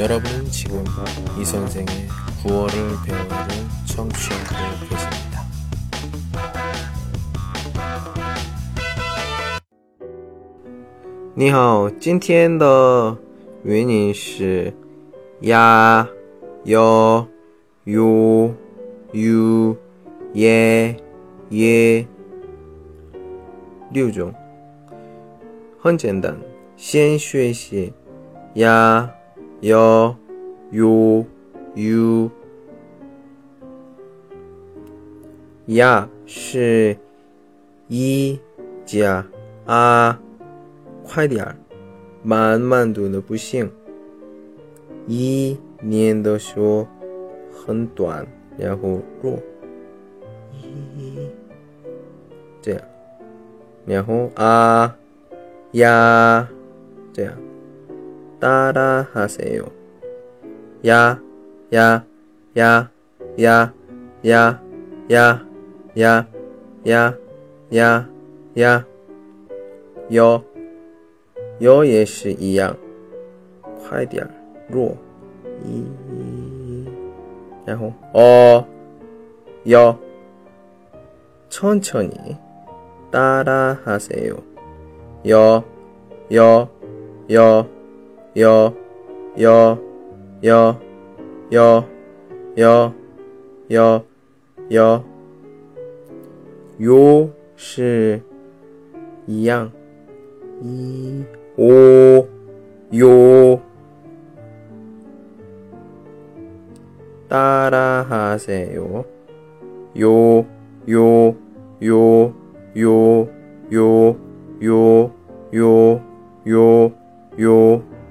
여러분은 지금 이 선생의 구월을 배우는 청취하고 계십니다. 你好，今天的原因是呀、有、有、有、也、也六种，很简单。先学习呀、 有、有、有。呀是一加啊，快点儿，慢慢读的不行。一念的时候很短，然后弱，一这样，然后啊呀这样， 따라하세요，呀呀呀呀呀呀呀呀呀呀，有有也是一样，快点儿。弱，一，然后어 여， 천천히 따라하세요. 여, 여, 여, 여, 여, 여, 여, 여, 여, 여. 요, 시, 이양, 이, 오, 요. 따라하세요. 요, 요, 요, 요, 요, 요, 요, 요, 요.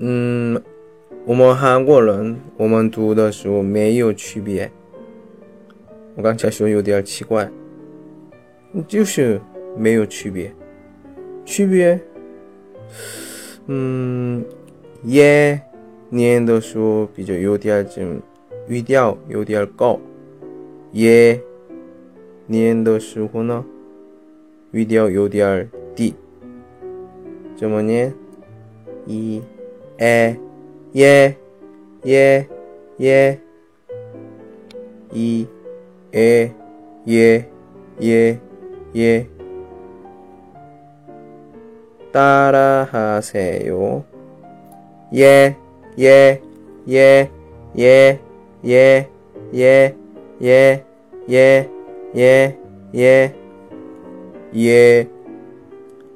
嗯，我们韩国人我们读的时候没有区别。我刚才说有点奇怪，就是没有区别。区别，嗯，耶念的时候比较有点儿这。语调有点高，耶念的时候呢，语调有点儿低。怎么念？一、 에, 예, 예, 예, 이, 에, 예, 예, 예. 따라하세요. 예, 예, 예, 예, 예, 예, 예, 예, 예, 예, 예.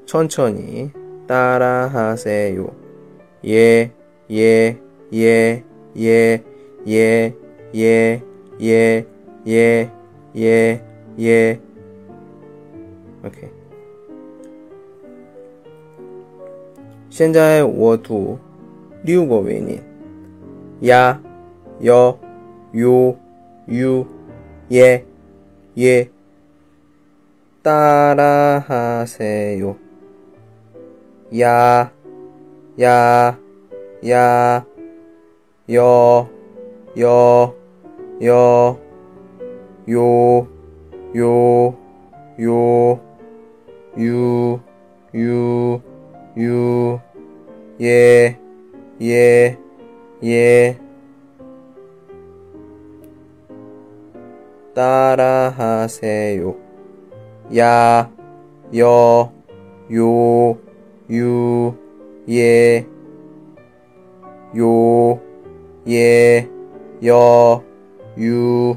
천천히 따라하세요. 예, 예, 예, 예, 예, 예, 예, 예, 예, 예. OK. 现在我读六个维音，呀、요, 유, 예, 예. 따라하세요. 야, 야, 야, 여, 여, 여, 요, 요, 요, 유, 유, 유, 예, 예, 예. 따라하세요. 야, 여, 요, 유, 예, 요, 예, 여, 유,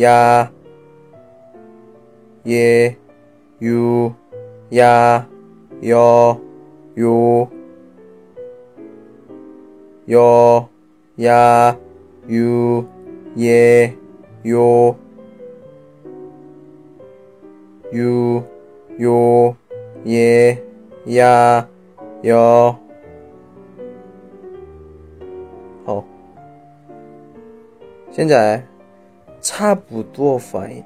야, 예, 유, 야, 여, 요, 여, 야, 유, 예, 요, 유, 요, 예, 야, 여. 好， 现在差不多发音，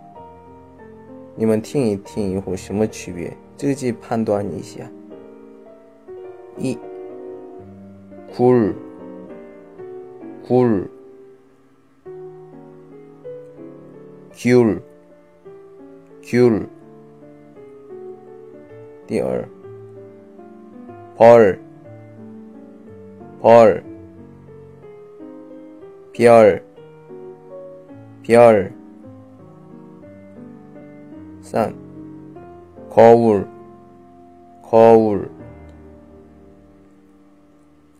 你们听一听以后什么区别，自己判断一下。一굴 굴, 귤, 귤. 第二, 벌, 벌, 별, 별. 3. 거울, 거울,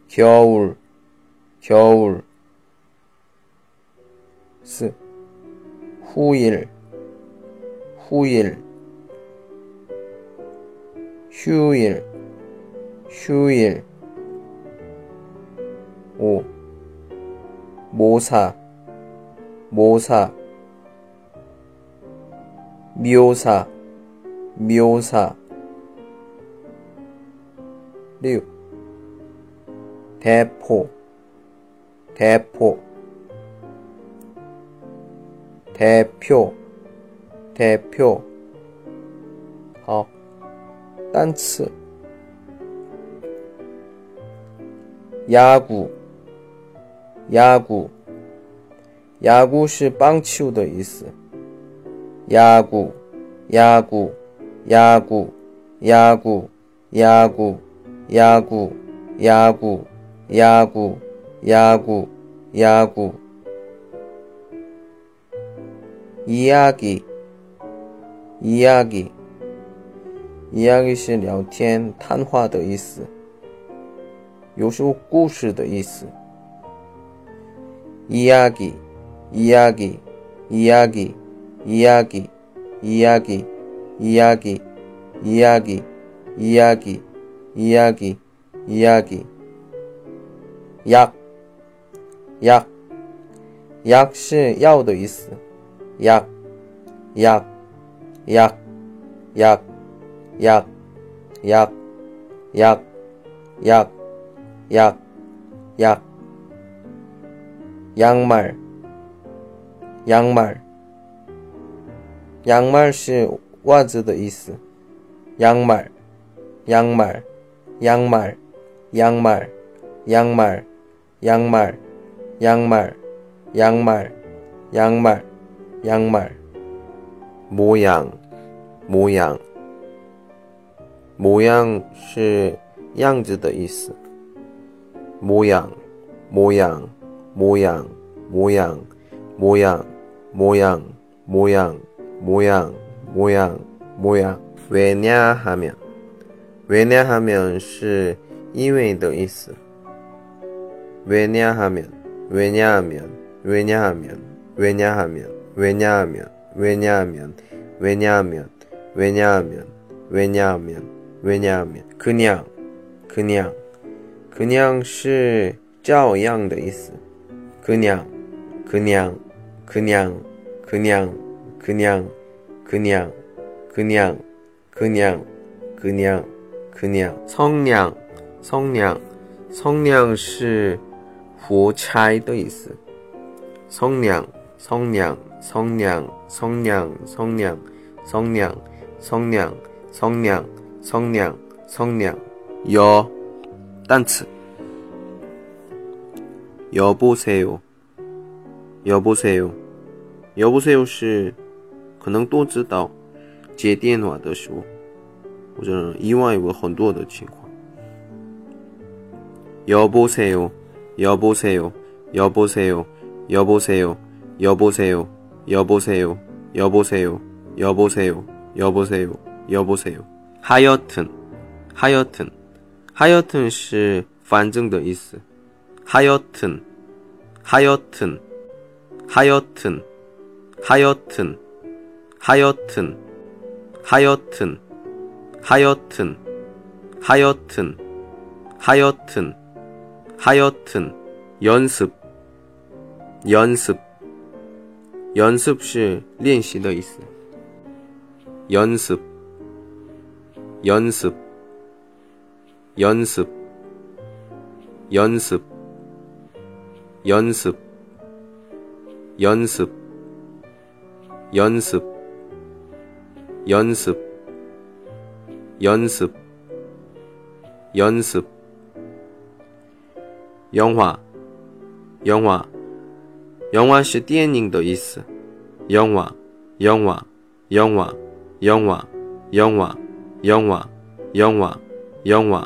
겨울, 겨울. 4. 후일, 후일, 휴일, 휴일. 5. 모사, 모사, 묘사, 묘사. 6. 대포, 대포, 대표, 대표. 好，单词。 야구, 야구, 야구 是棒球的意思。야구, 야구, 야구, 야구, 야구, 야구, 야구, 야구, 야구, 야구. 이야기, 이야기, 이야기 是聊天、谈话的意思， 有时候故事的意思。이야기, 이야기, 이야기, 이야기, 이야기, 이야기, 이야기, 이야기, 이야기, 이야기. 약, 약, 약 是药的意思。약, 약, 약, 약, 약, 약, 약, 약, 약, 약. 양말, 양말, 양말 是袜子的意思。양말, 양말, 양말, 양말, 양말, 양말, 양말, 양말, 양말, 양말. 모양, 모양, 모양 是样子的意思。 모양, 모양, 모양, 모양, 모양, 모양, 모양, 모양, 모양, 모양. 왜냐하면, 왜냐하면 是因为的意思。 왜냐하면, 왜냐하면, 왜냐하면, 왜냐하면, 왜냐하면, 왜냐하면, 왜냐하면, 왜냐하면, 왜냐하면, 왜냐하면, 그냥, 그냥, 그냥 是照样的意思。 그냥, 그냥, 그냥, 그냥, 그냥, 그냥, 그냥, 그냥, 그냥, 그냥. 성냥, 성냥, 성냥 是活差的意思。성냥, 성냥, 성냥, 성냥, 성냥, 성냥, 성냥, 성냥, 성냥, 성냥. 여, 单词。 여보세요, 여보세요, 여보세요 是可能都知道接电话的时候，或者意外有很多的情况。 여보세요, 여보세요, 여보세요, 여보세요, 여보세요, 여보세요, 여보세요, 여보세요, 여보세요, 여보세요. 하여튼, 하여튼, 하여튼 是反正的意思。 하여튼, 하여튼, 하여튼, 하여튼, 하여튼, 하여튼, 하여튼, 하여튼, 하여튼, 하여튼, 연습, 연습, 연습 是练习的意思。 연습, 연습, 연습, 연습. 연습, 연습 연습 연습 연습 연습 영화 영화 영화 是电影的意思영화 영화 영화 영화 영화 영화 영화 영화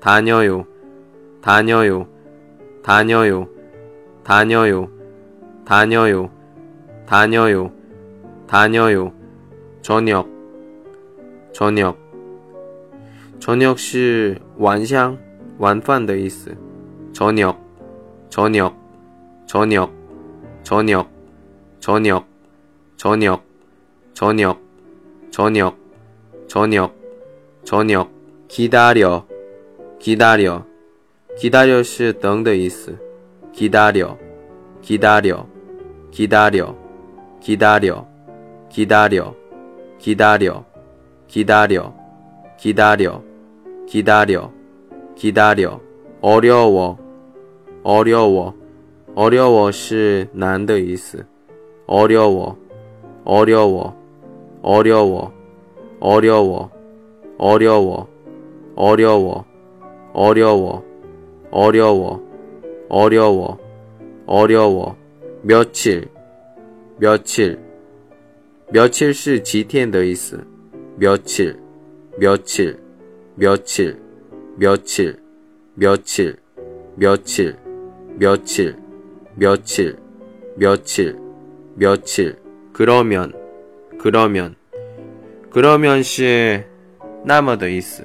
다녀요 다녀요 다녀요 다녀요 다녀요 다녀요 다녀요 저녁저녁저녁是晚上晚饭的意思저녁저녁저녁저녁저녁저녁저녁저녁저녁저녁기다려 기다려기다려是等的意思기다려기다려기다려기다려기다려기다려기다려기다려기다려기다려어려워어려워어려워是难的意思어려워어려워어려워어려워어려워어려워 어려워어려워어려워어려워며칠며칠며칠是几天的意思며칠며칠며칠며칠며칠며칠며칠며칠며칠며칠그러면그러면그러면是那么的意思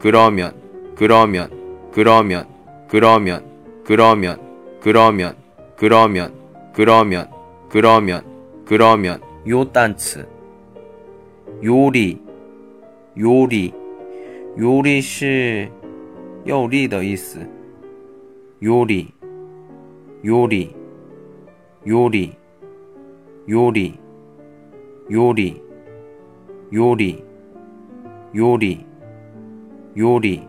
그러면 그러면그러면그러면그러면그러면그러면그러면그러면그러면 요单词요리요리요리是有力的意思요리요리요리요리요리요리요리요리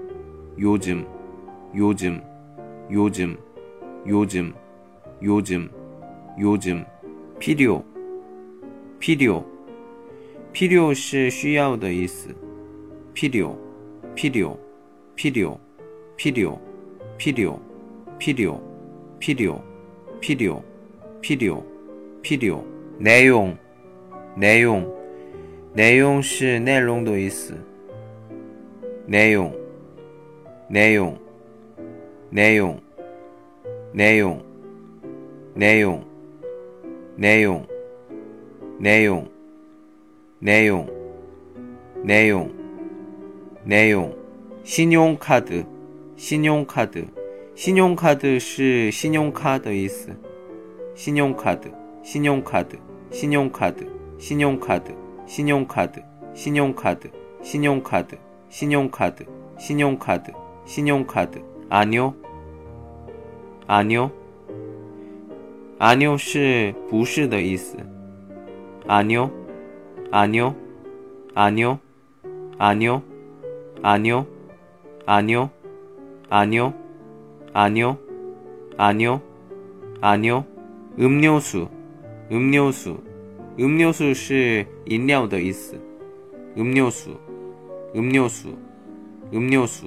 요즘요즘요즘요즘요즘필요필요필요是需要的意思필요필요필요필요필요필요필요필요필요필요内容内容内容是内容的意思内容 内容内容内容内容内容内容内容内容内容信用卡的信用卡的信用卡的是信用卡的意思信用卡的信用卡的信用卡的信用卡的信用卡的信用卡的信用卡的信用卡的信用卡的 信用卡的아니요아니요아니요是不是的意思아니요아니요아니요아니요아니요아니요아니요아니요아니요아니요음료수 음료수 음료수是饮料的意思음료수 음료수 음료수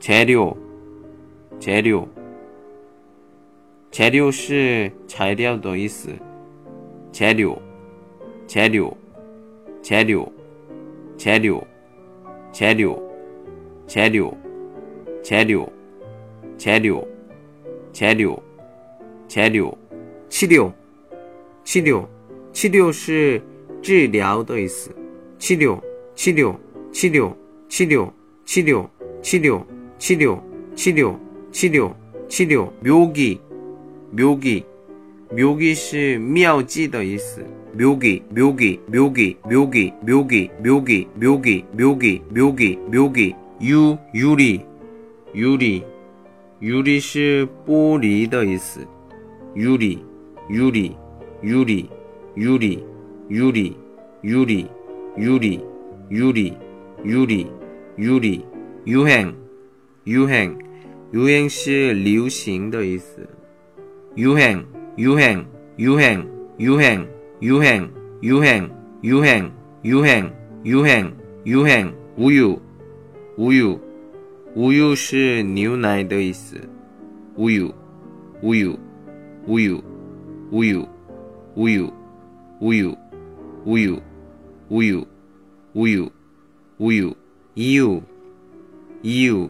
材料，材料，材料是材料的意思，材料，材料，材料，材料。材料，材料，材料，材料，材料，材料，治疗，治疗，治疗是治疗的意思。治疗，治疗，治疗，治疗，治疗，治疗， 治疗，治疗，治疗，治疗。묘 기， 묘 기， 묘기是妙计的意思。 묘기, 묘기, 묘기, 묘기, 묘기, 묘기, 묘기, 묘기, 묘기, 묘기, 유, 유리, 유리, 유리 是玻璃的意思. 유리, 유리, 유리, 유리, 유리, 유리, 유리, 유리, 유리, 유리, 유행, 유행, 유행 是流行的意思. 유행, 유행, 유행, 유행. 유행, 유행, 유행, 유행, 유행, 유행, 우유, 우유, 우유 是牛奶的意思. 우유, 우유, 우유, 우유, 우유, 우유, 우유, 우유, 우유, 우유, 이유, 이유,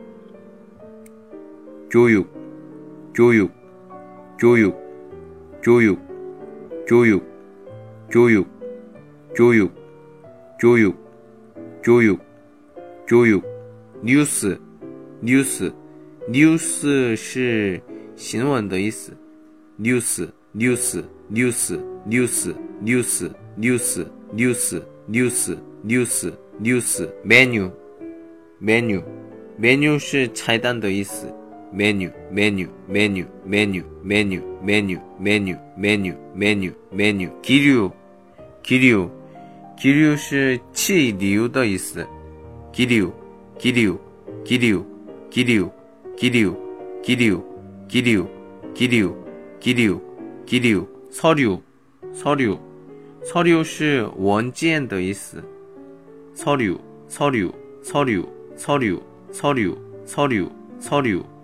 左右左右左右左右左右左右左右左右左右。news, news, news 是新闻的意思，newss newss newss newss newss newss newss news, news, newss menu menu menu 是菜单的意思。menu menu menu menu menu menu menu menu menu menu kiryu kiryu kiryu 是气流的意思 kiryu kiryu kiryu kiryu kiryu kiryu kiryu kiryu kiryu kiryu 서류서류서류是文件的意思서류서류서류서류서류서류서류서류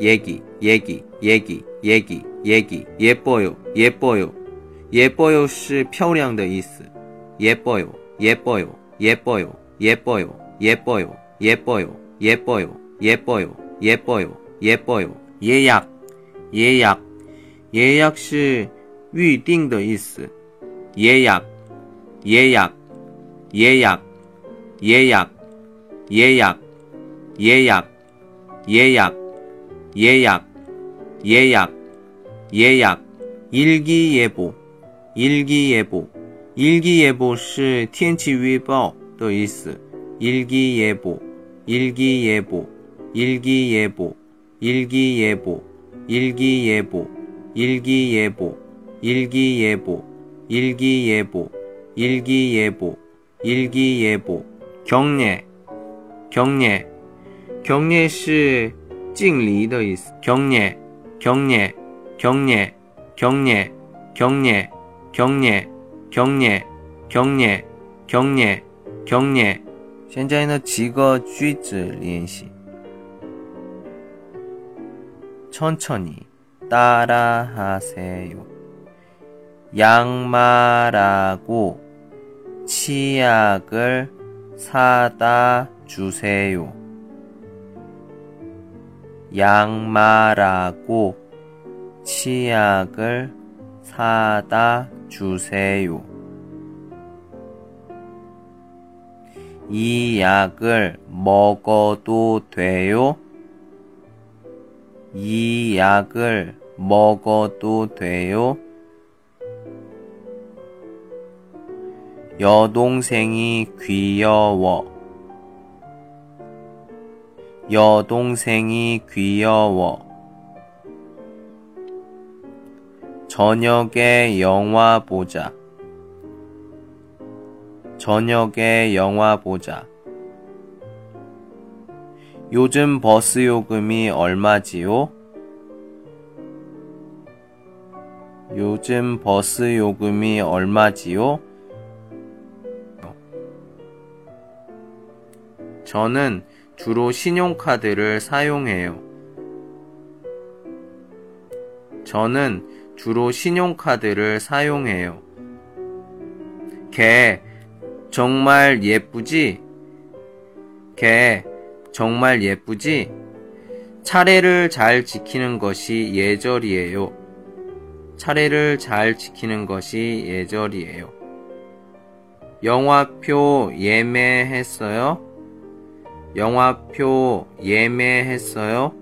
얘기, 얘기, 얘기, 얘기, 얘기, 예뻐요, 예뻐요, 예뻐요 시 표량 더 이스. 예뻐요, 예뻐요, 예뻐요, 예뻐요, 예뻐요, 예뻐요, 예뻐요, 예뻐요, 예뻐요, 예뻐요, 예약, 예약, 예약 시预定 더 이스. 예약, 예약, 예약, 예약, 예약, 예약, 예약, 예약. 예약, 예약, 예약, 일기예보, 일기예보. 일기예보 是天气预报的意思. 일기예보, 일기예보, 일기예보, 일기예보, 일기예보, 일기예보, 일기예보, 일기예보, 일기예보, 일기예보, 경례, 경례, 경례 是 敬礼的意思. 경례, 경례, 경례, 경례, 경례, 경례. 경례, 경례, 경례, 경례. 现在呢几个句子练习 천천히 따라하세요. 양말하고 치약을 사다 주세요. 양말하고 치약을 사다 주세요. 이 약을 먹어도 돼요? 이 약을 먹어도 돼요? 여동생이 귀여워. 여동생이 귀여워. 저녁에 영화 보자. 저녁에 영화 보자. 요즘 버스 요금이 얼마지요? 요즘 버스 요금이 얼마지요? 저는 주로 신용카드를 사용해요. 저는 주로 신용카드를 사용해요. 걔 정말 예쁘지? 걔 정말 예쁘지? 차례를 잘 지키는 것이 예절이에요. 차례를 잘 지키는 것이 예절이에요. 영화표 예매했어요? 영화표 예매했어요?